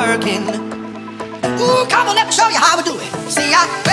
Working. Ooh, come on, let me show you how we do it. See, I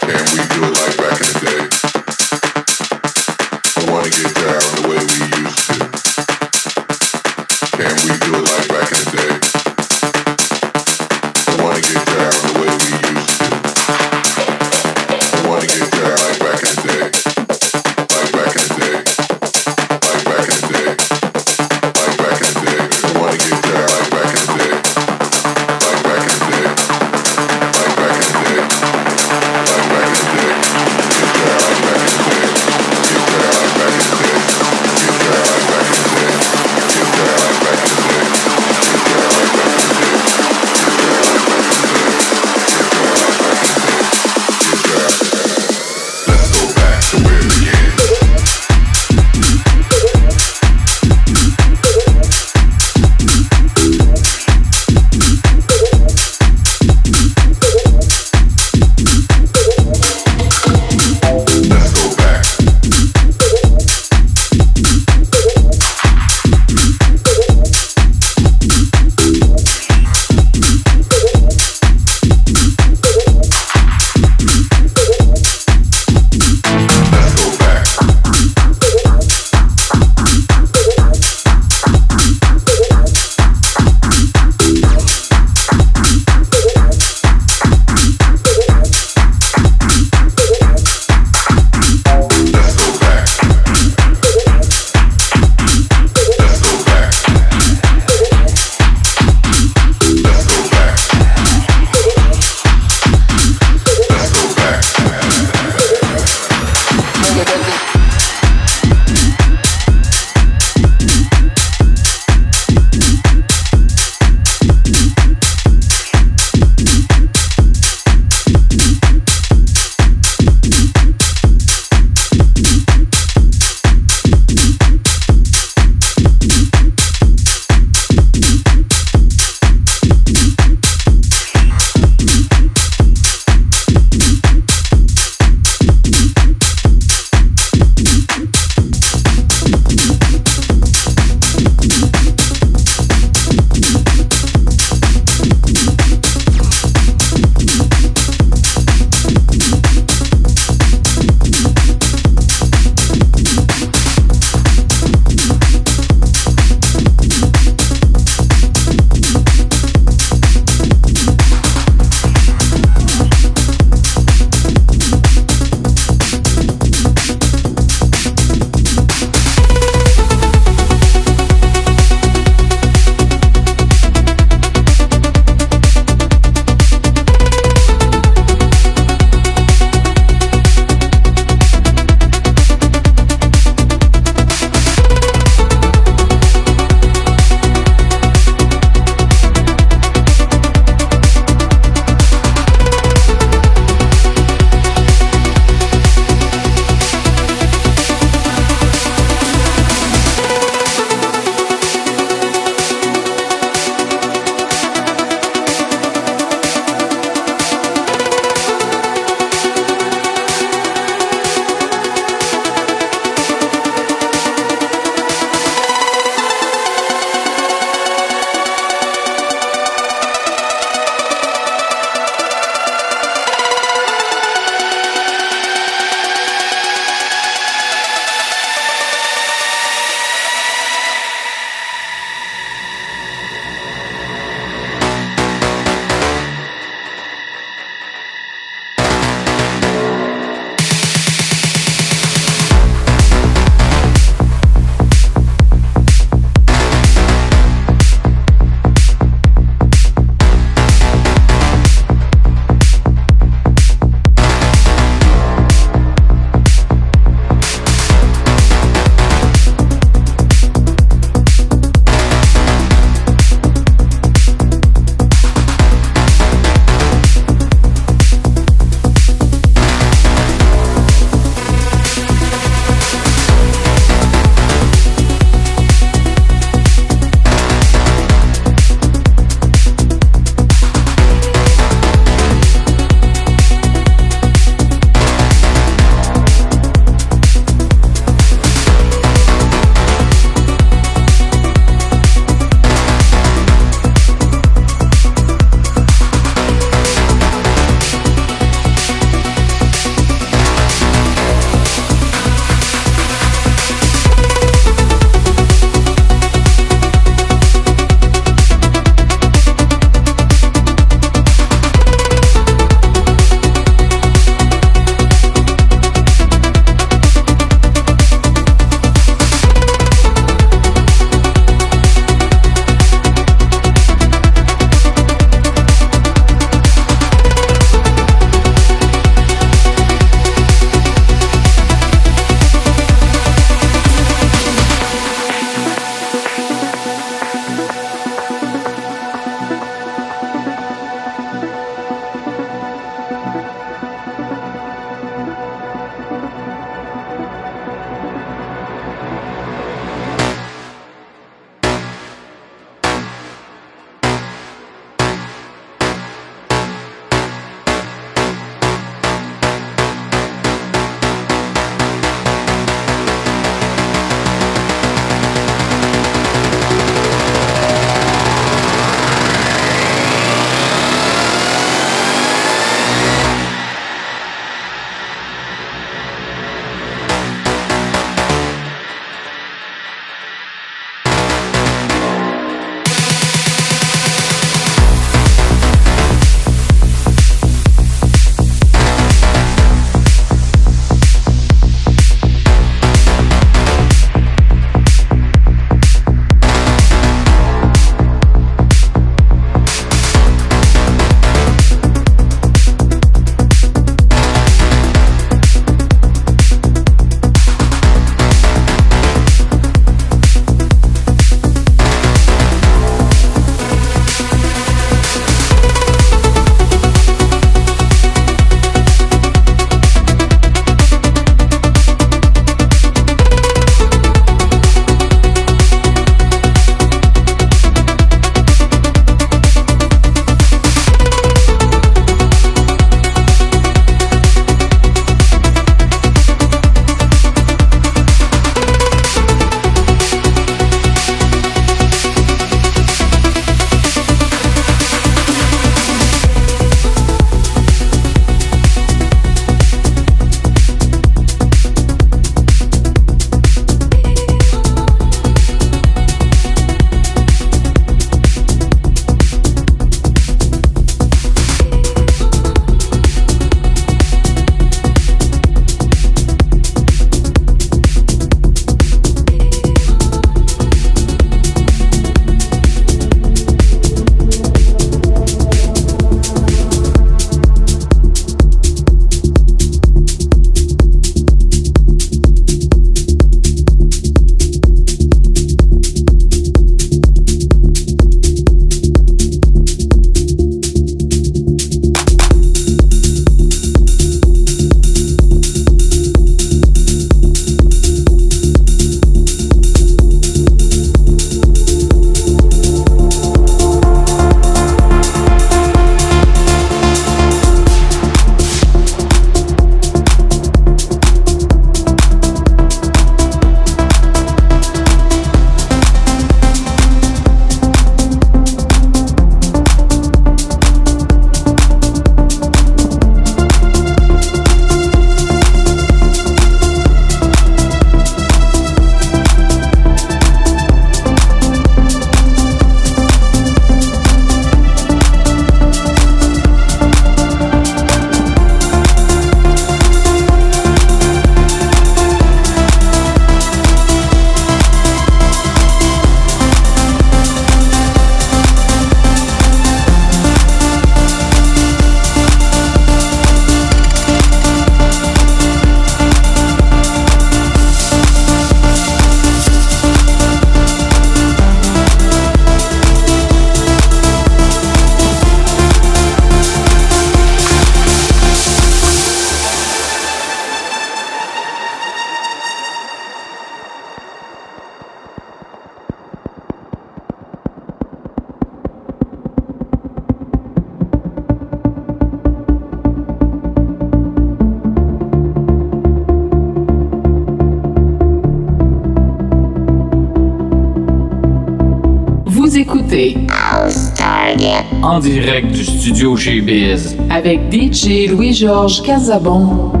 En direct du studio chez Biz. avec DJ Louis-Georges Casabon.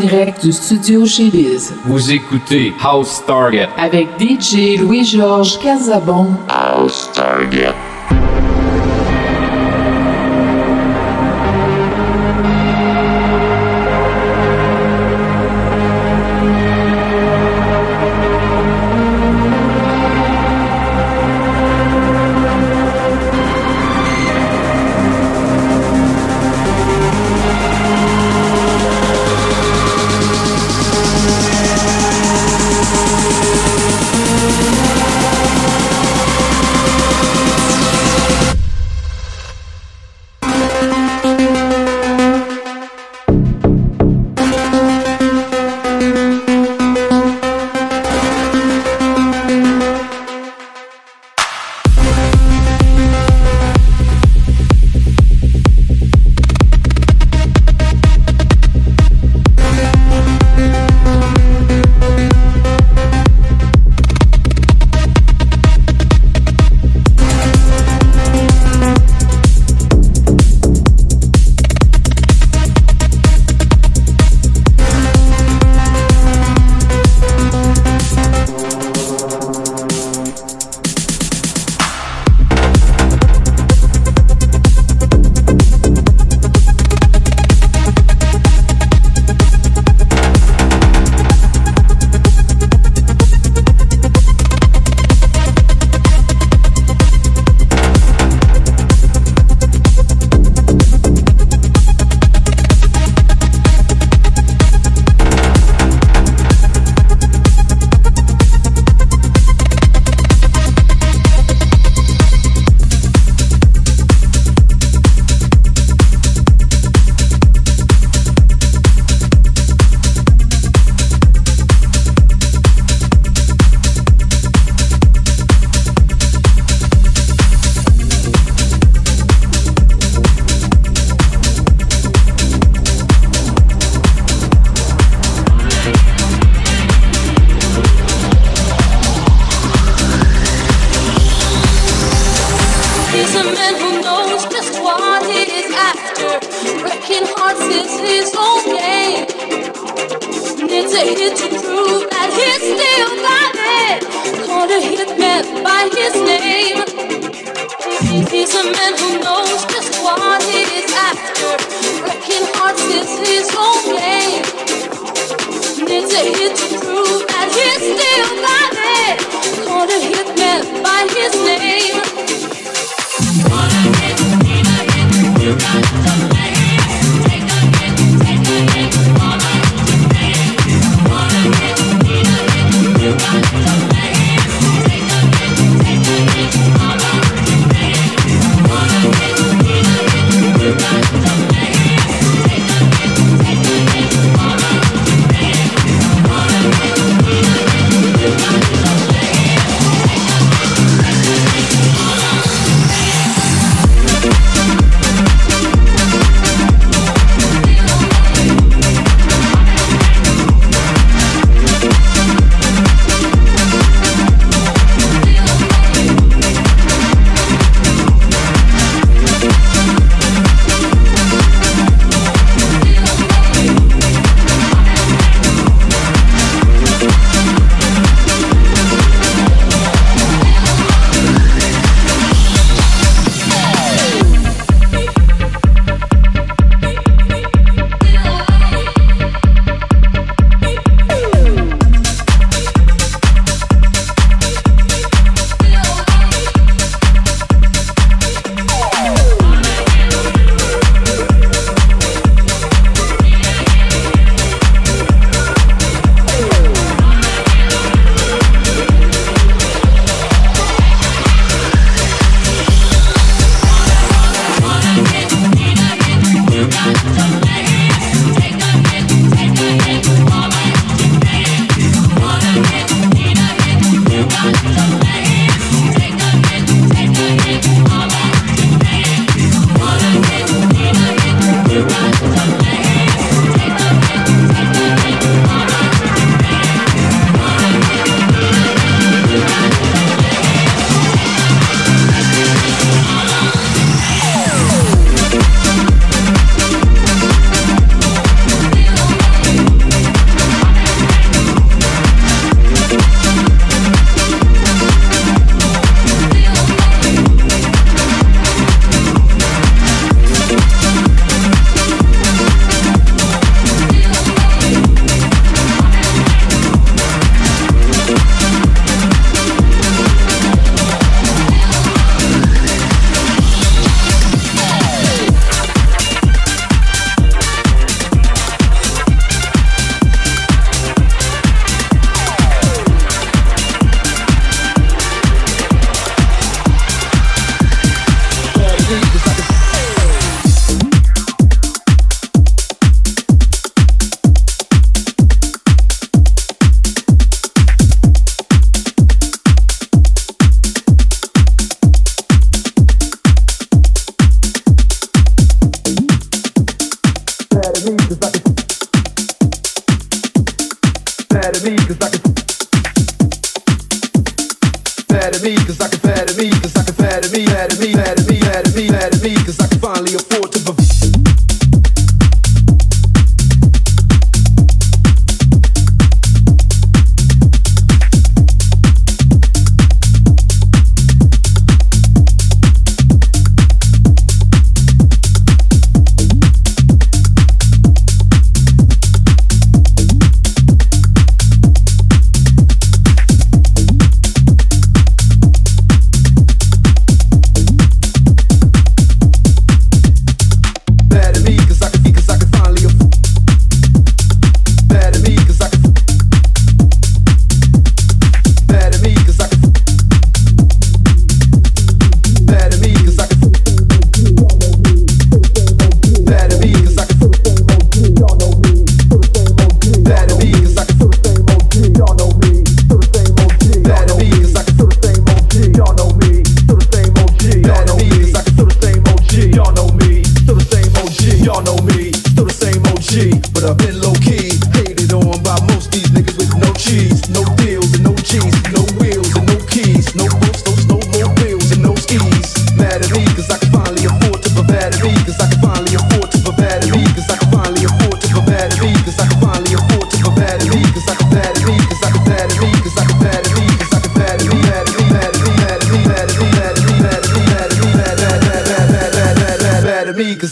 Direct du studio chez Biz. Vous écoutez House Target. Avec DJ Louis-Georges Casabon. House Target.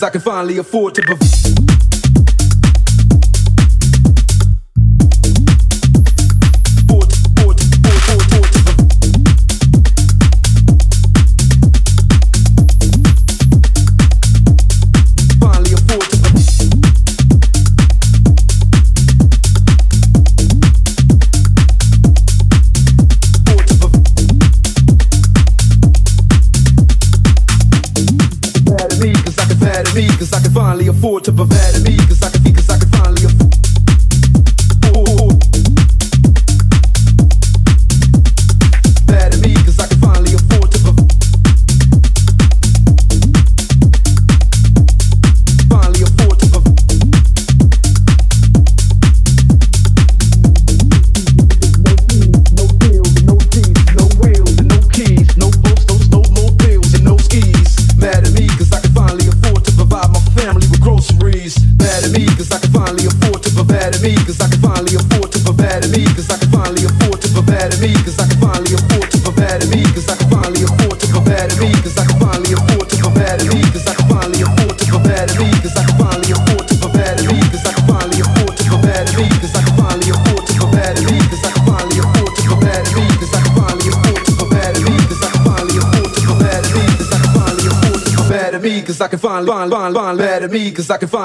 I can finally afford to provide.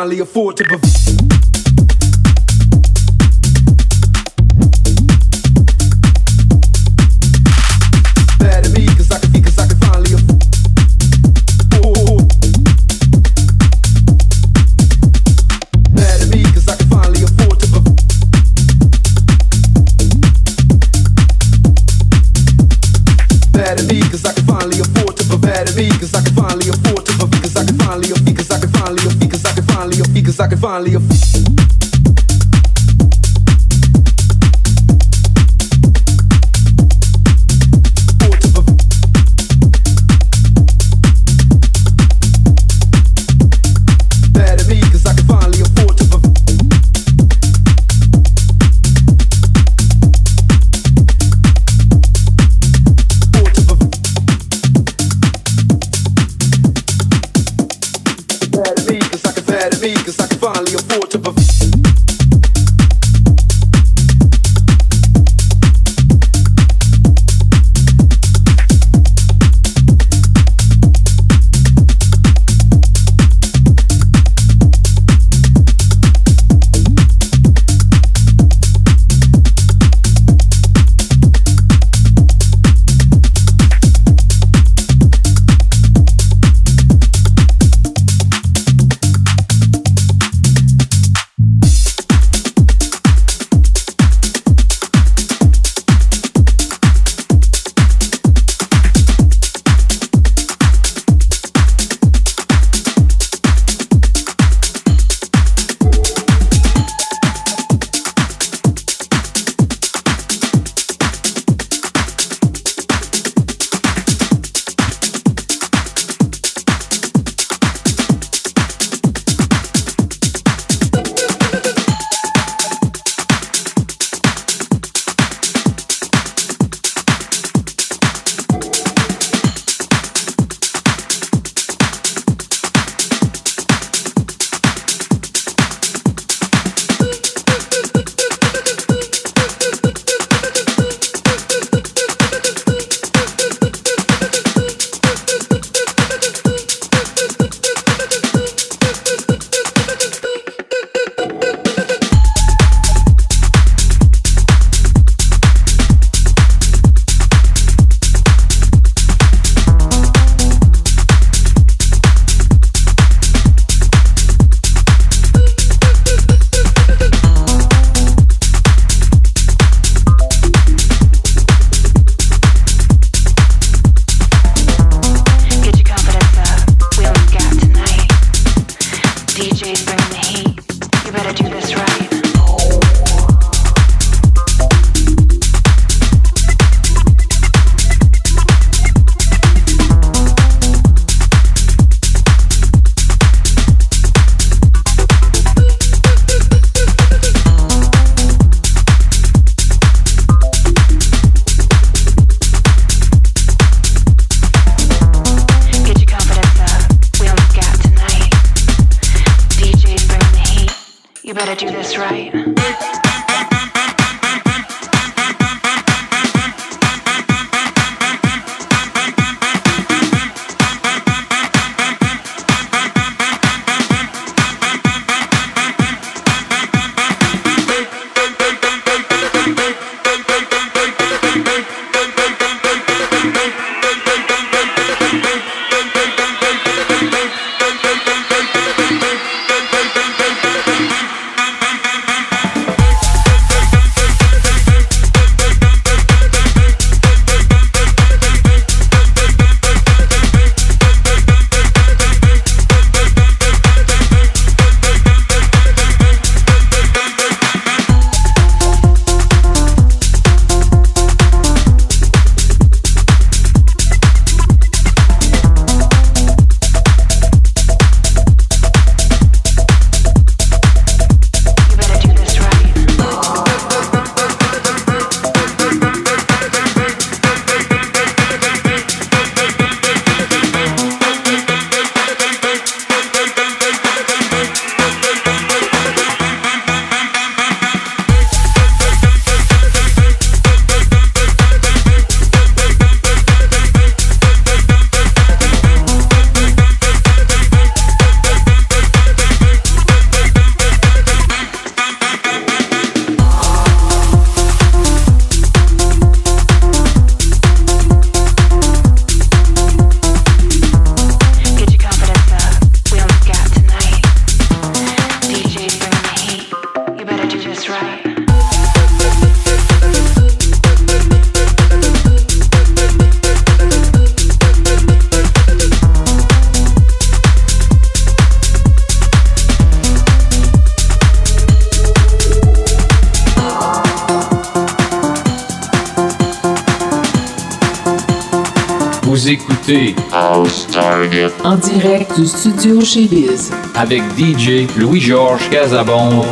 Finally afford to en direct du studio chez Biz avec DJ Louis-Georges Casabon.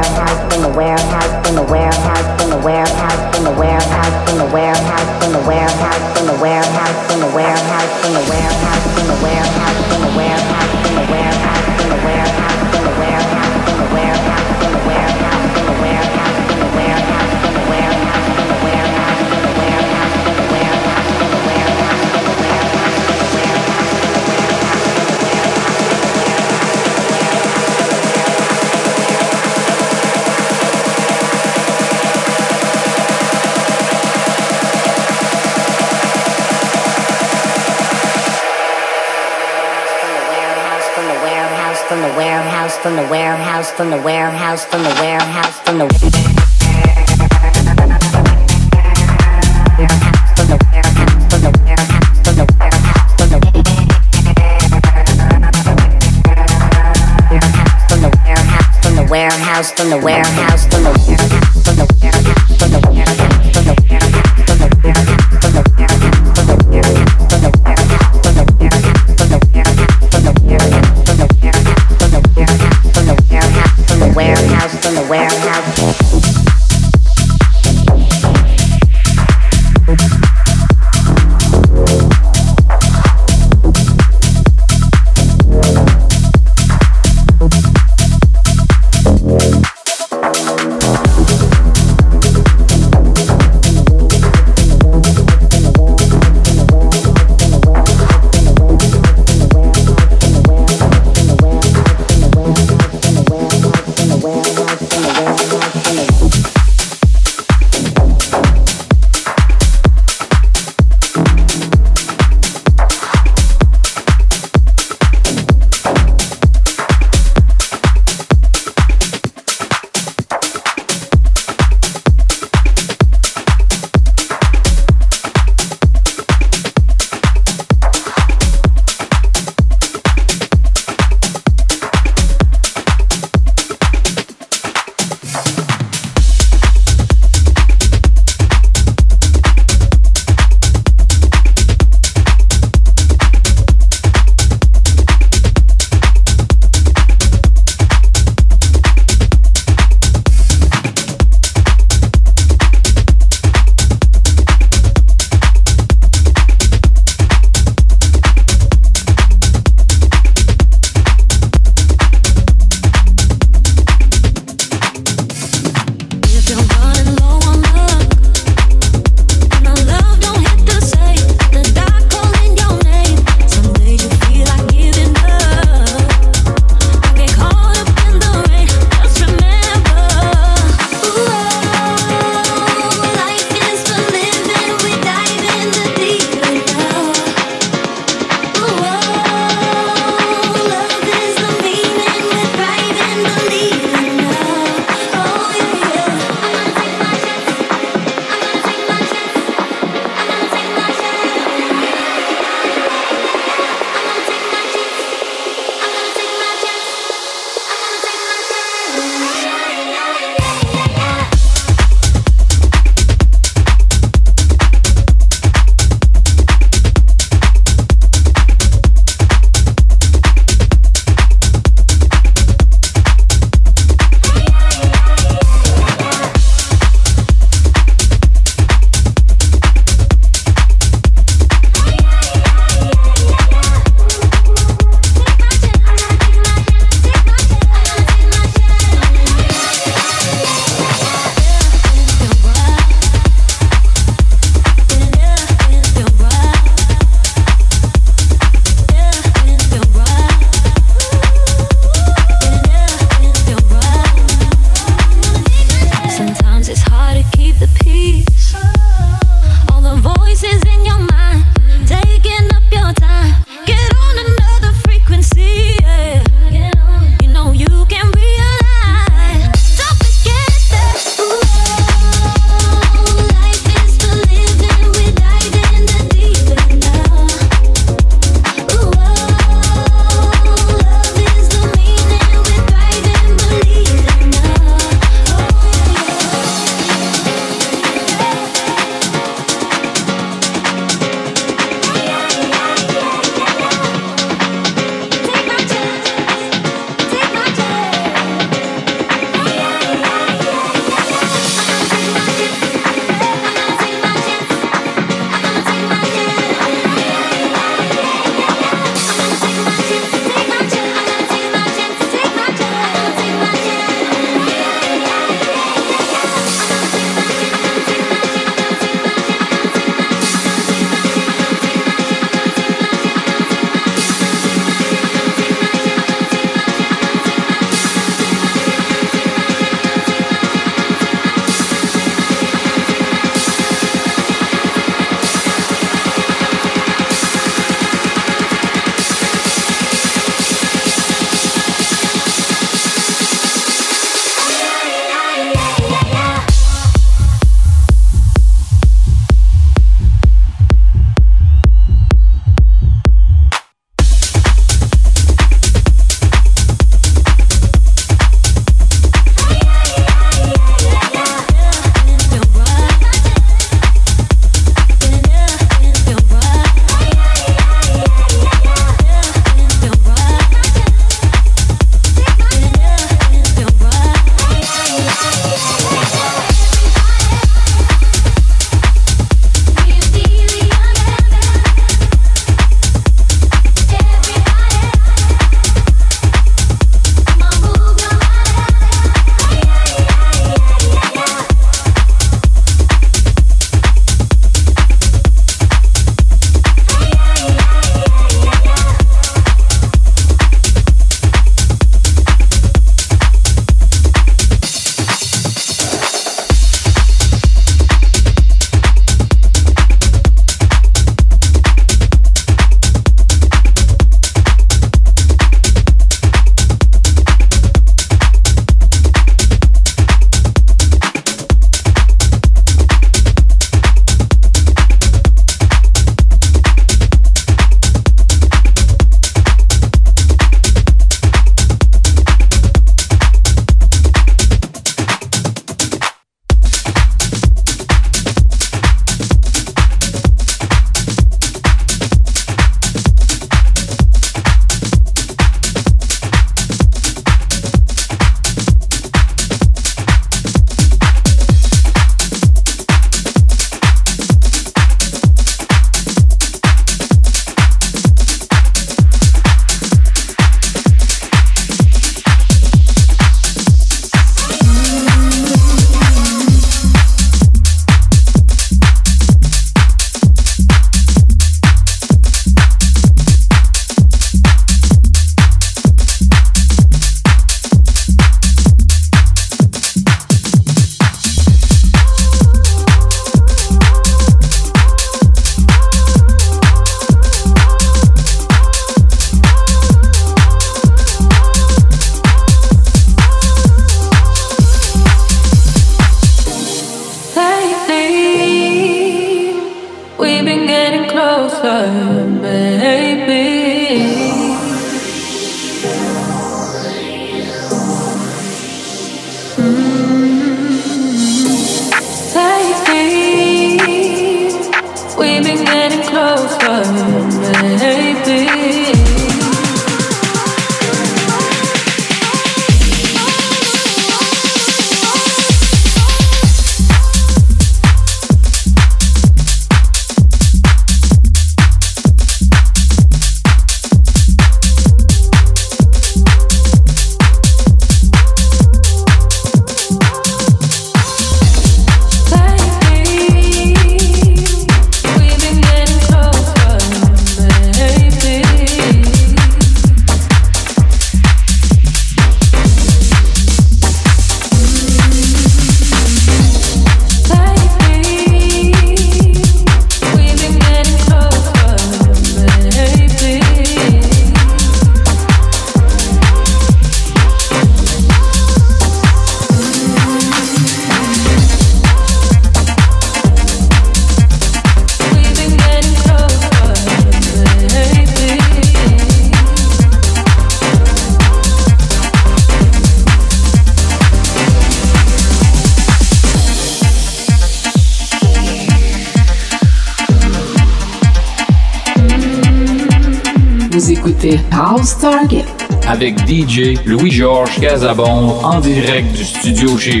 Casabon en direct du studio chez.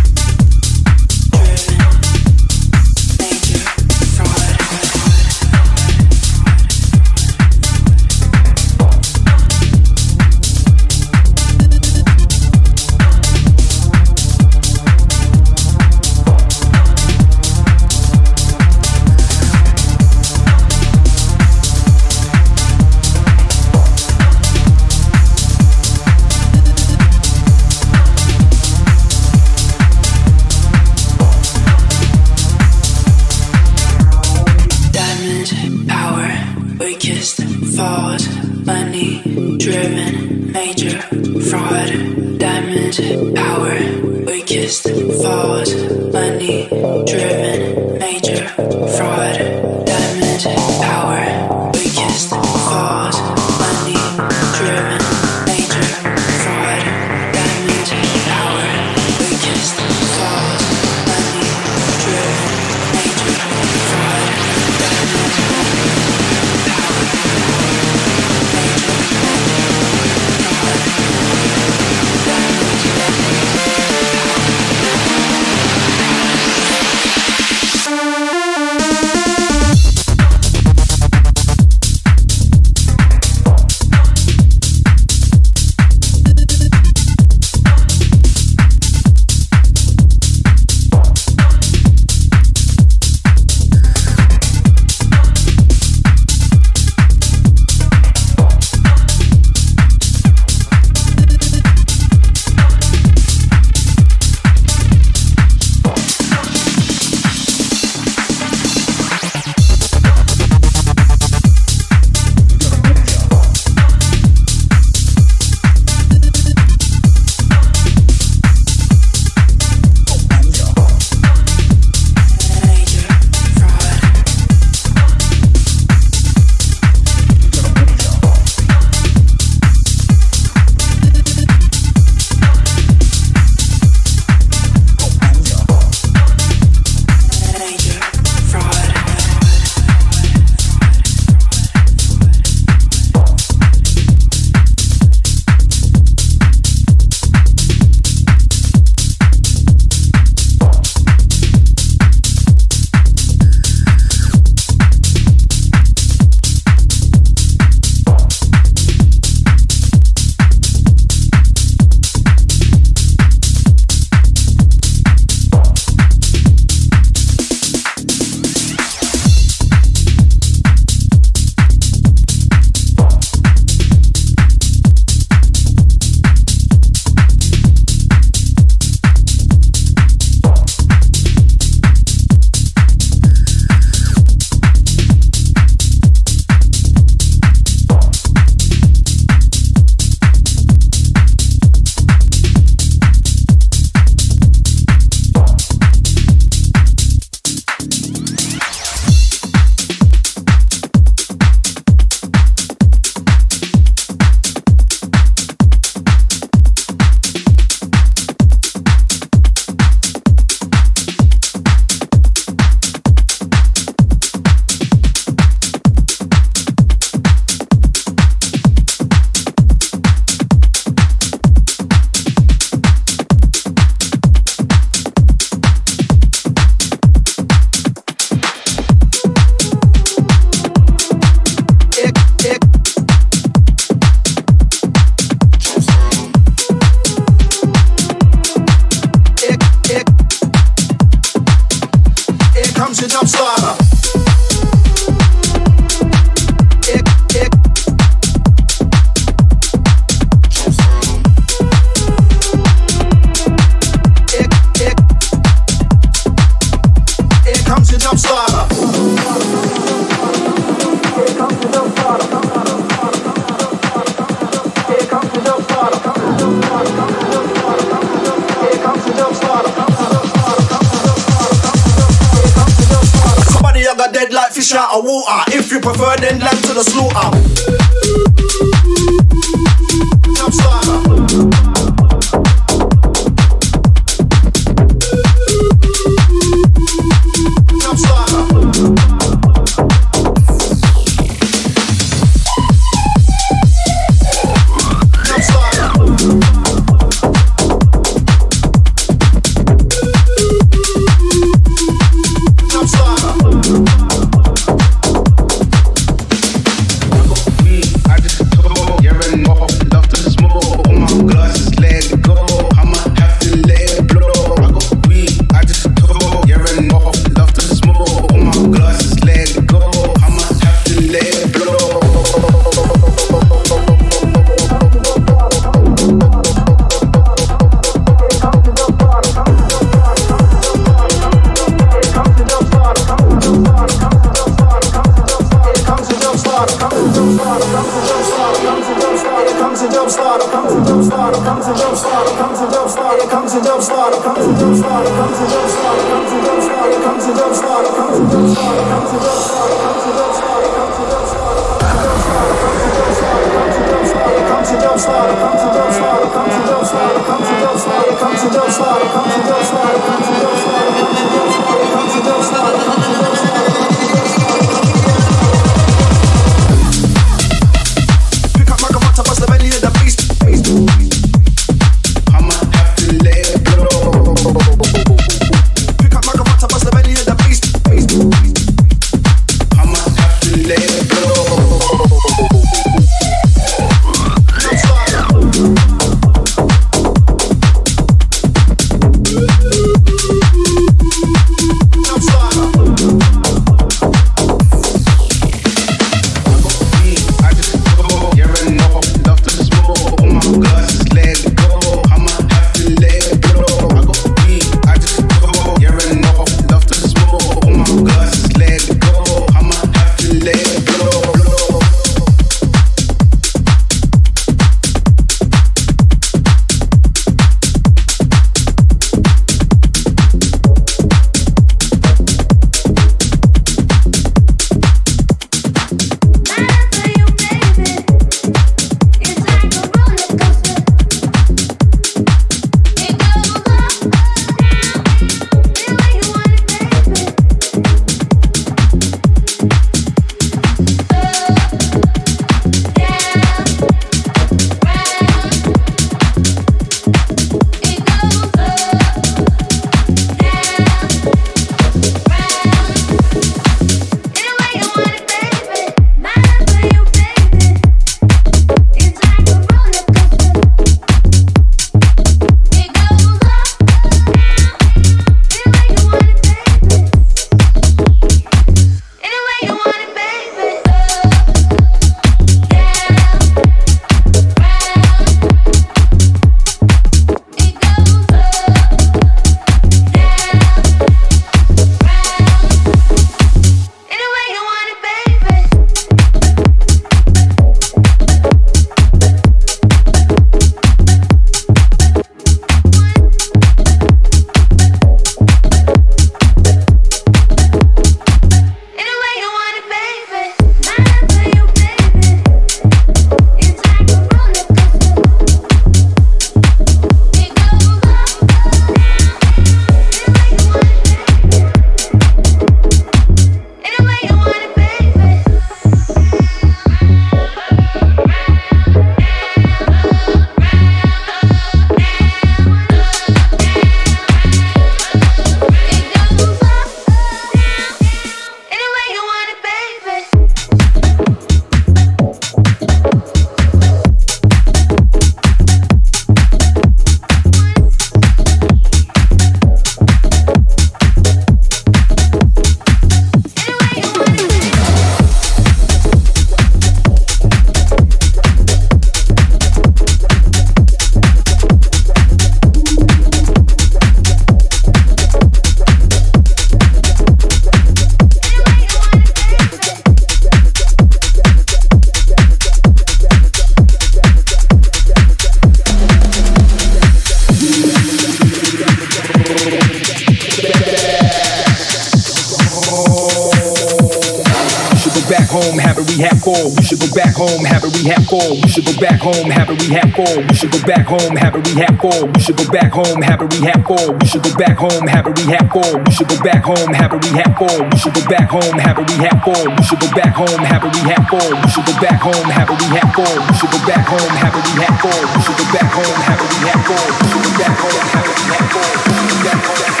Have a rehab for. We should go back home, have a rehab for. We should go back home, have a rehab for. We should go back home, have a rehab for. We should go back home, have a rehab for. We should go back home, have a rehab for. We should go back home, have a rehab for. We should go back home, have a rehab for. We should go back home, have a rehab for. We should go back home, have a rehab for. We should go back home, have a rehab for. We should go back home, have a rehab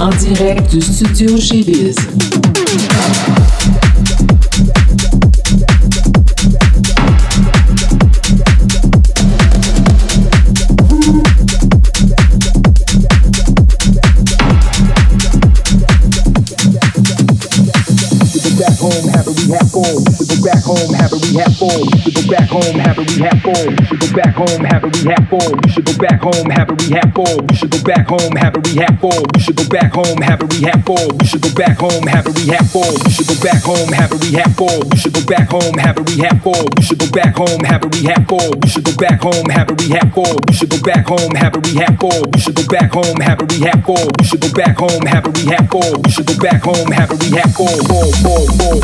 en direct du studio chez Biz. home, have it, we have fun. Go back home, have it, we have fun. Go back home, have it, we have fun. Go back home, have it, we have fun. Should go back home, have a rehab have You should go back home, have a rehab have You should go back home, have a rehab have You should go back home, have a rehab have You should go back home, have a rehab have You should go back home, have a rehab have You should go back home, have a rehab have You should go back home, have a rehab have You should go back home, have a rehab have You should go back home, have a rehab have You should go back home, have a rehab have You should go back home, have a rehab have fun. More, more.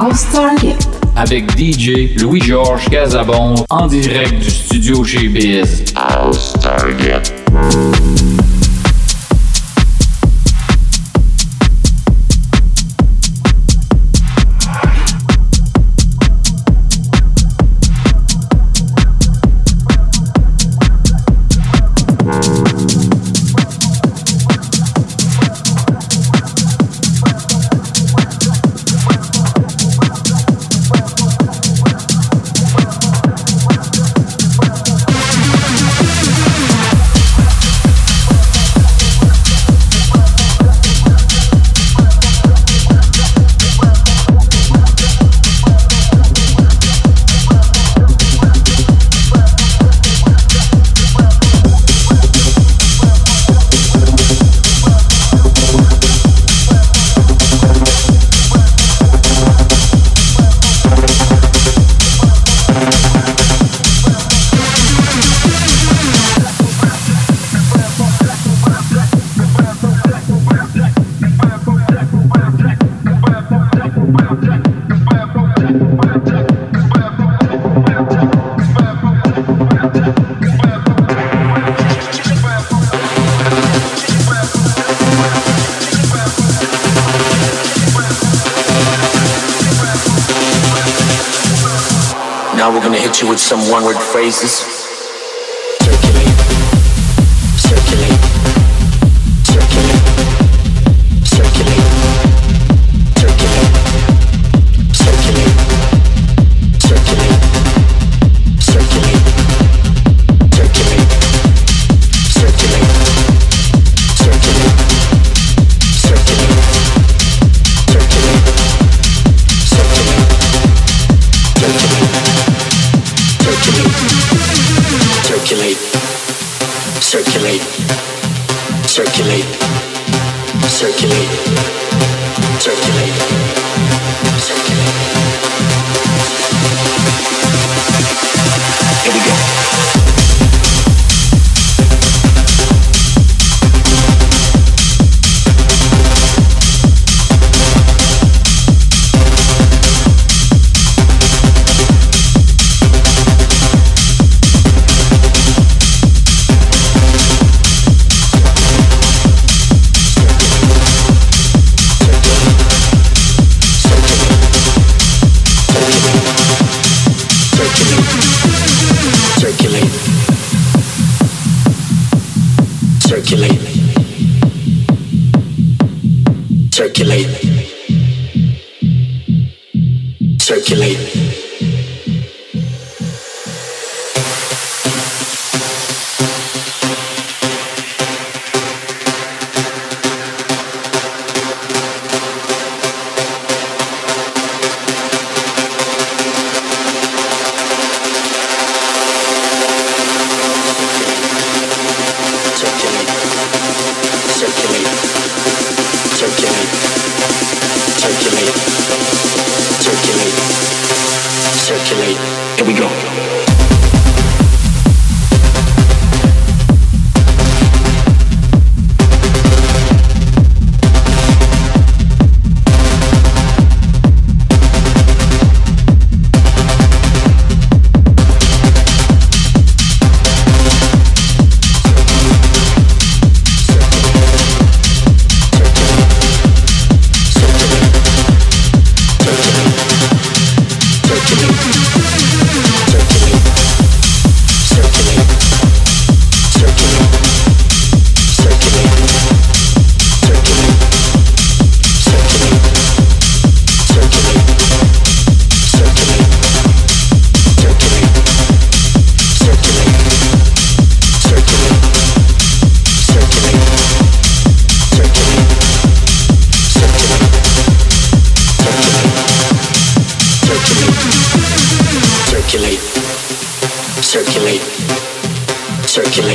House Target. Avec DJ Louis-Georges Casabon en direct du studio chez Biz. House Target. one-word phrases.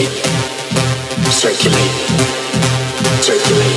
Circulate. Circulate. Circulate.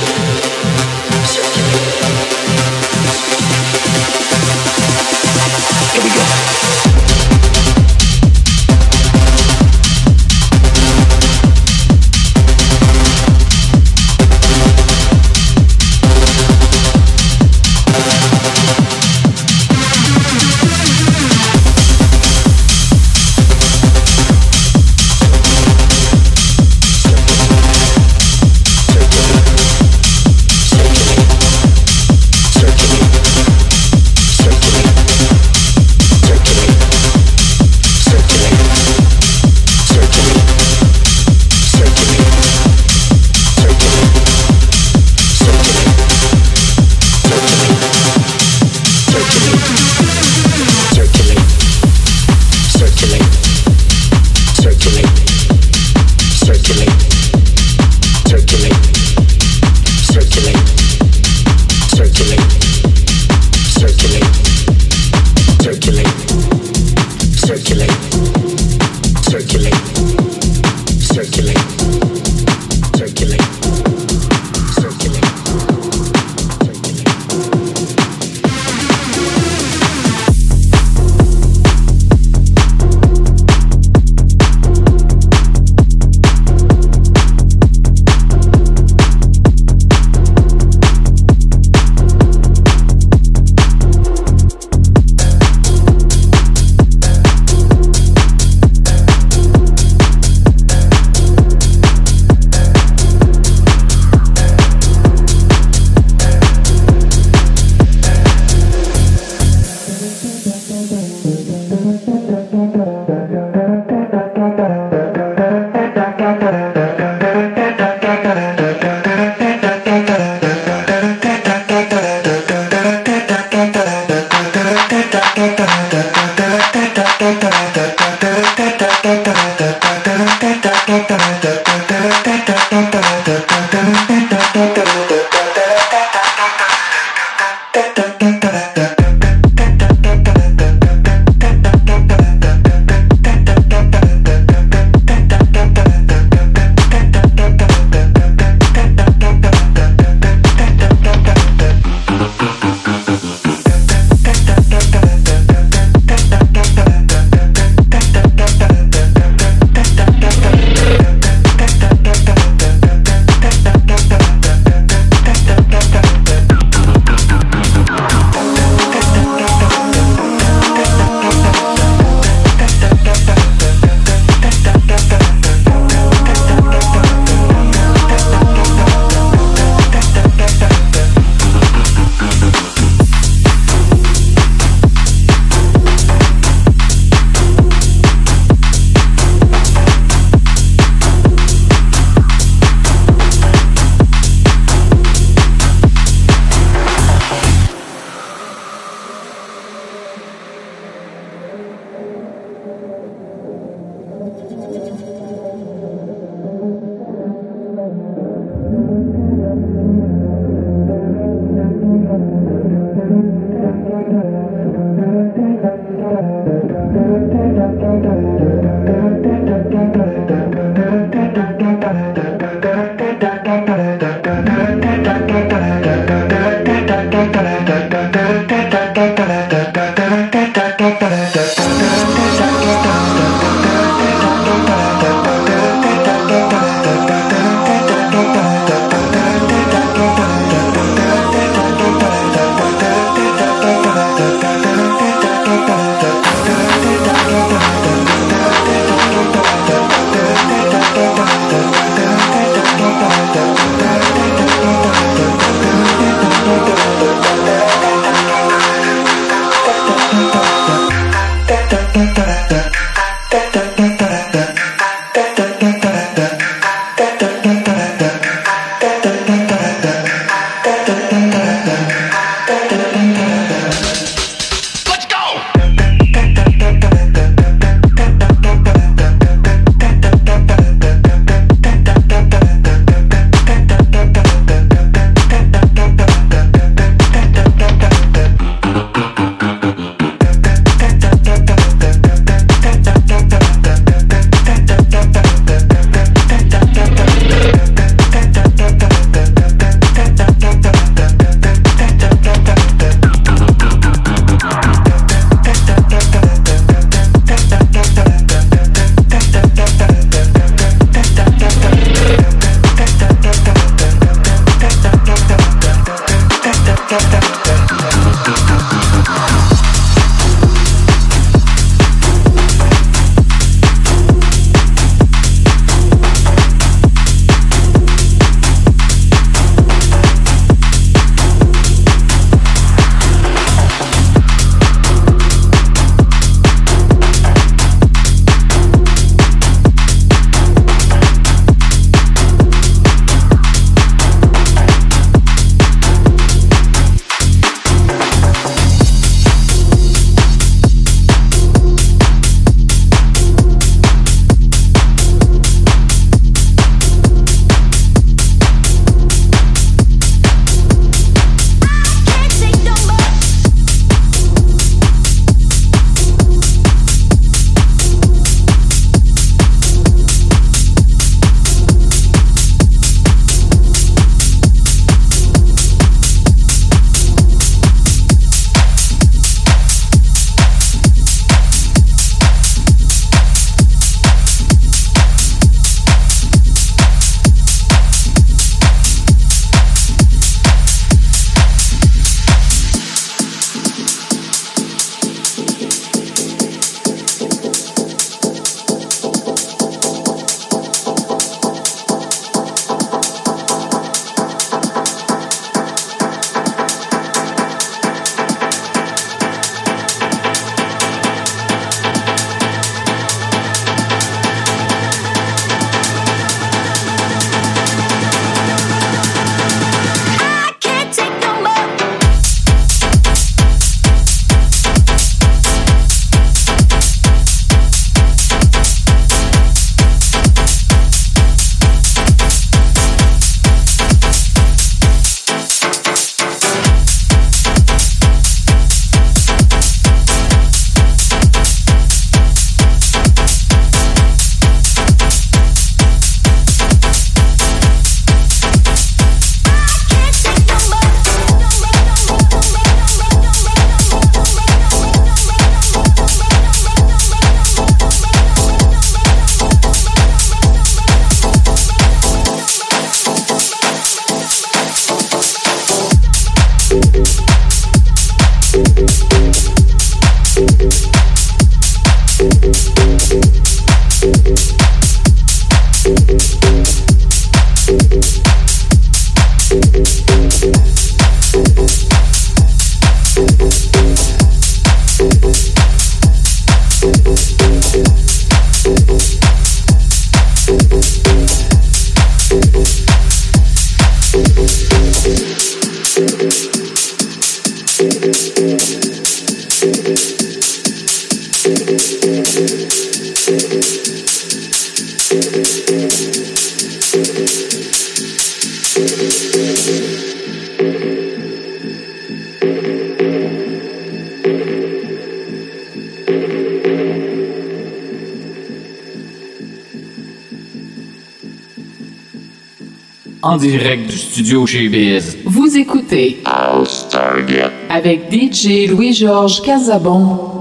Direct du studio chez Biz. Vous écoutez House Target. avec DJ Louis-Georges Casabon.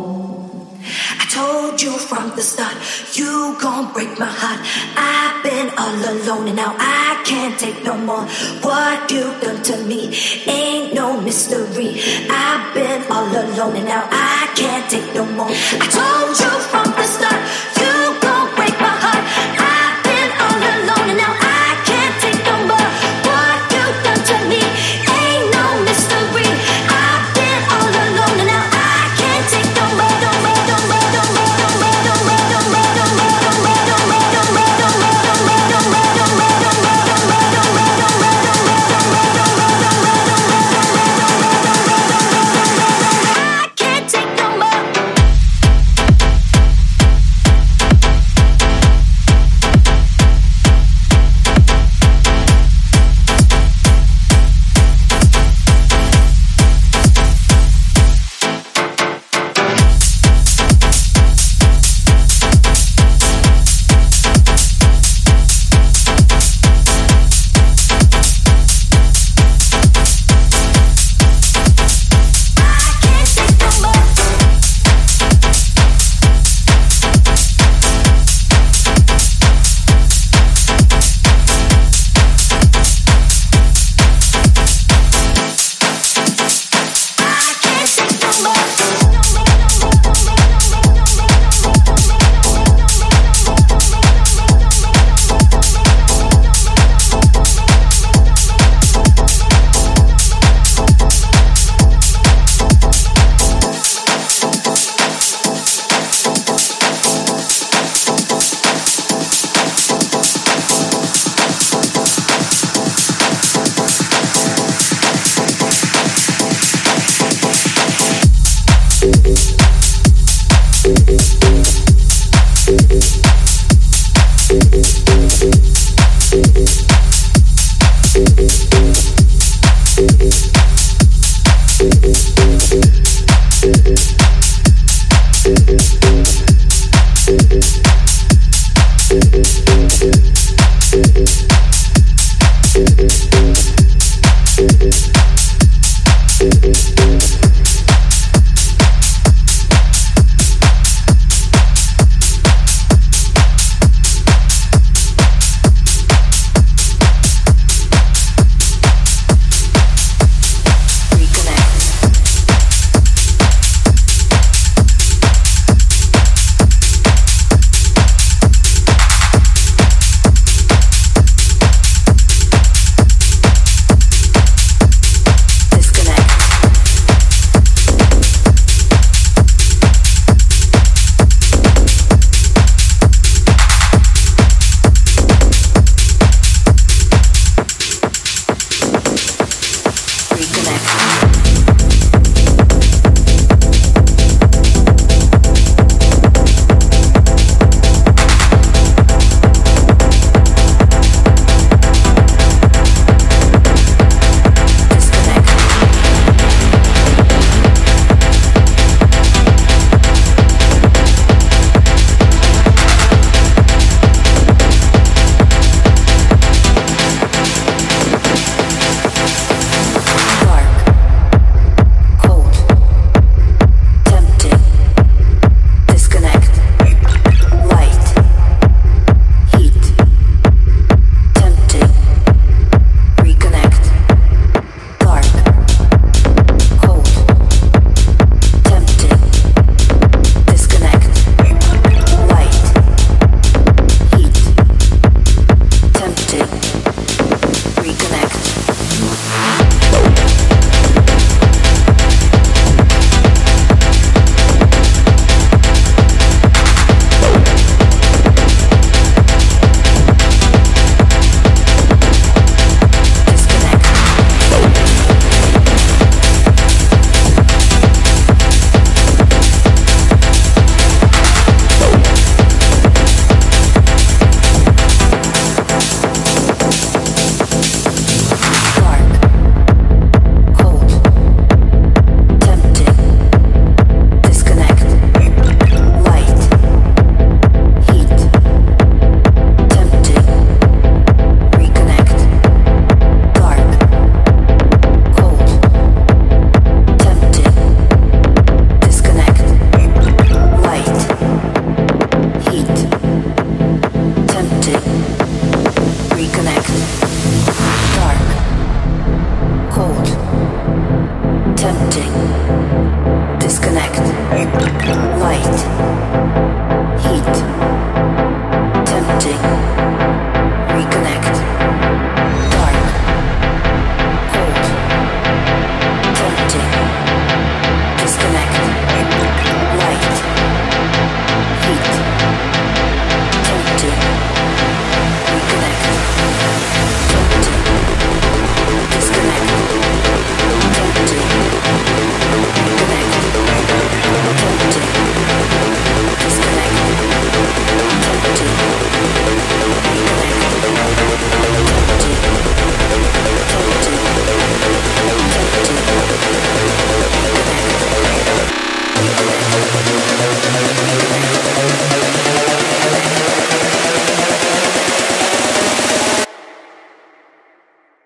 I told you from the start, you gon' break my heart. I've been all alone and now I can't take no more. What you done to me ain't no mystery. I've been all alone and now I can't take no more. I told you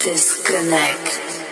Disconnect.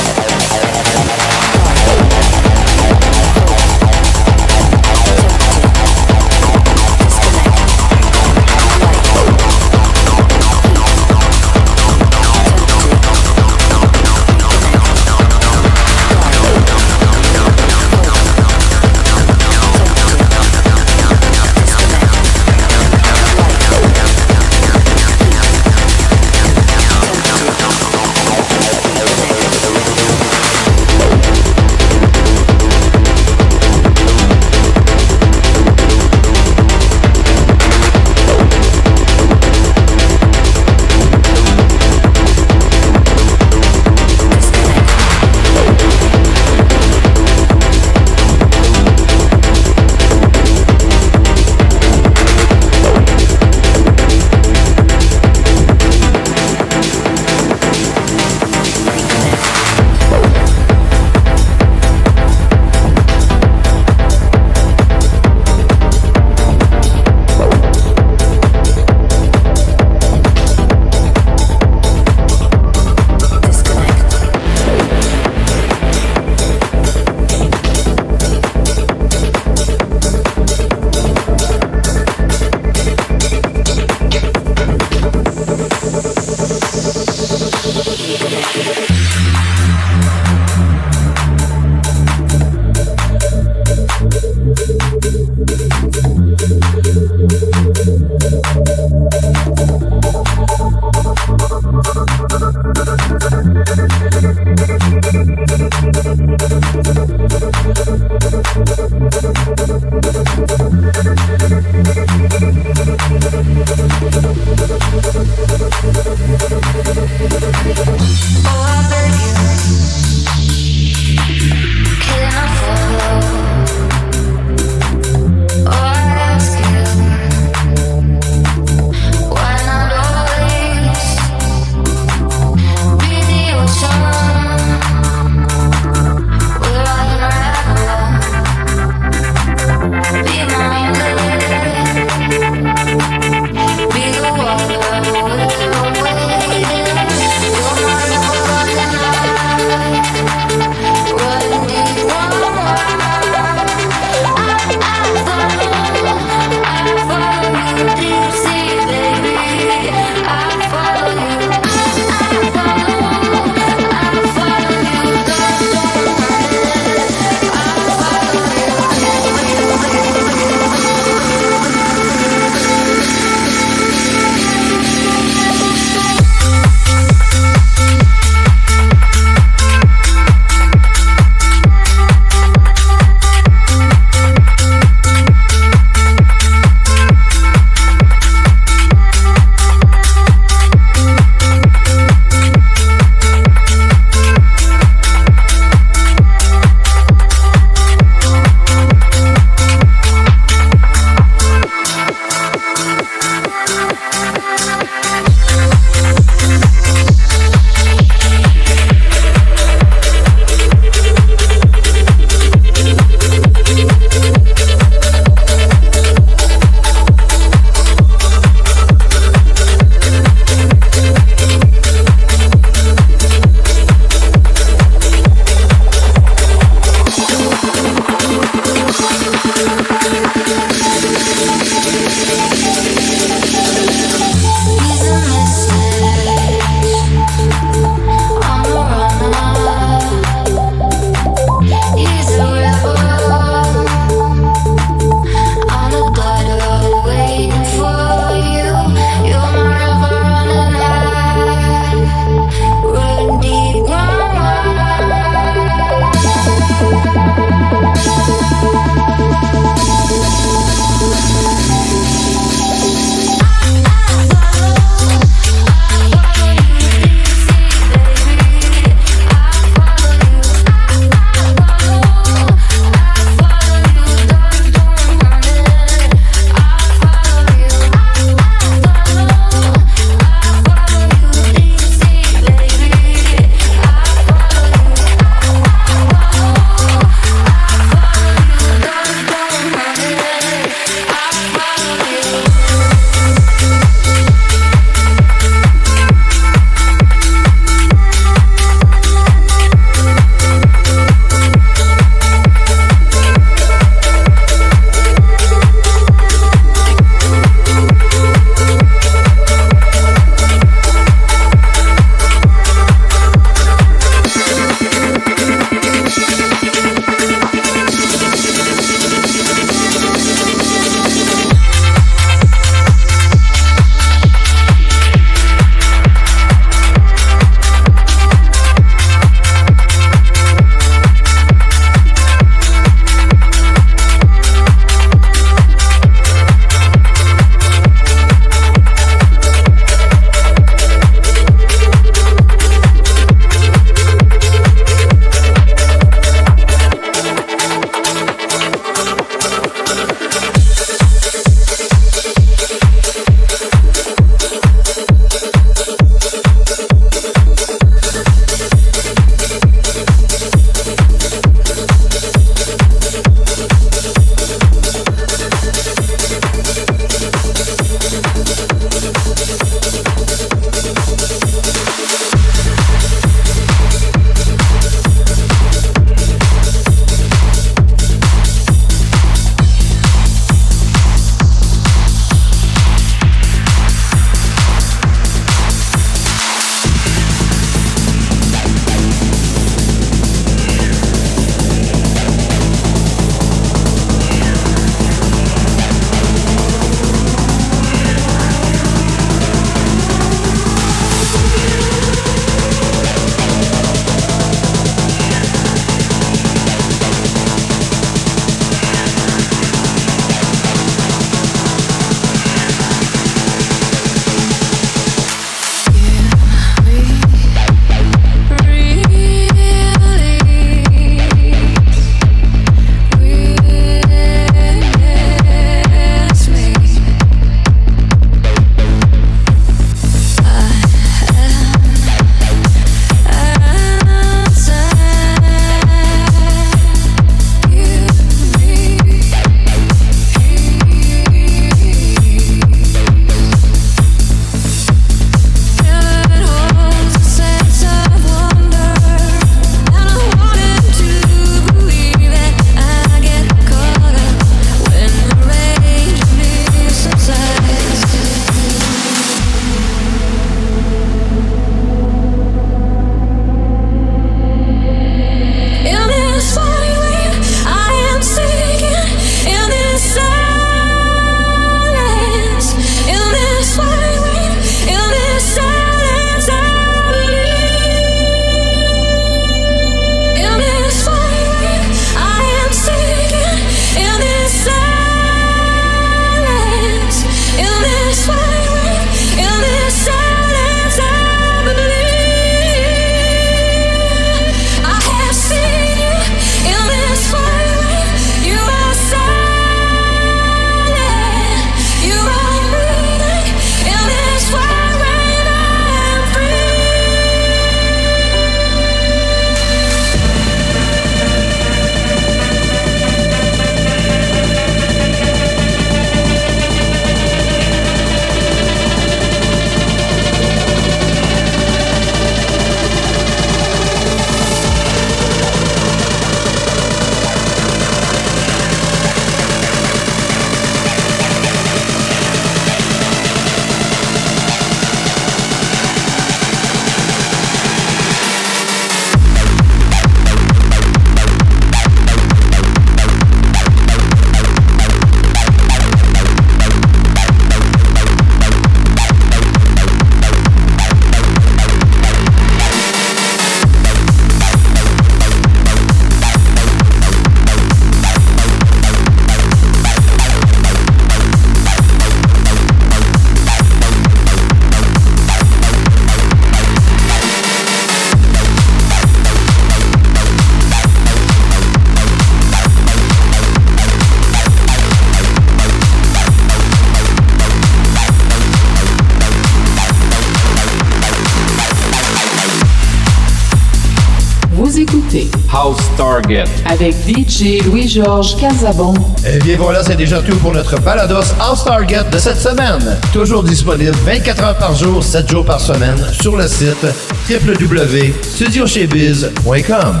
Target. avec DJ Louis-Georges Casabon. Eh bien voilà, c'est déjà tout pour notre balados House Target de cette semaine. Toujours disponible 24 heures par jour, 7 jours par semaine sur le site www.studiochezbiz.com.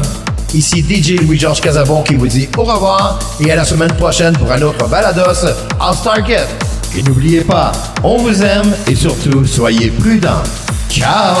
Ici DJ Louis-Georges Casabon qui vous dit au revoir et à la semaine prochaine pour un autre balados House Target. Et n'oubliez pas, on vous aime et surtout, soyez prudents. Ciao!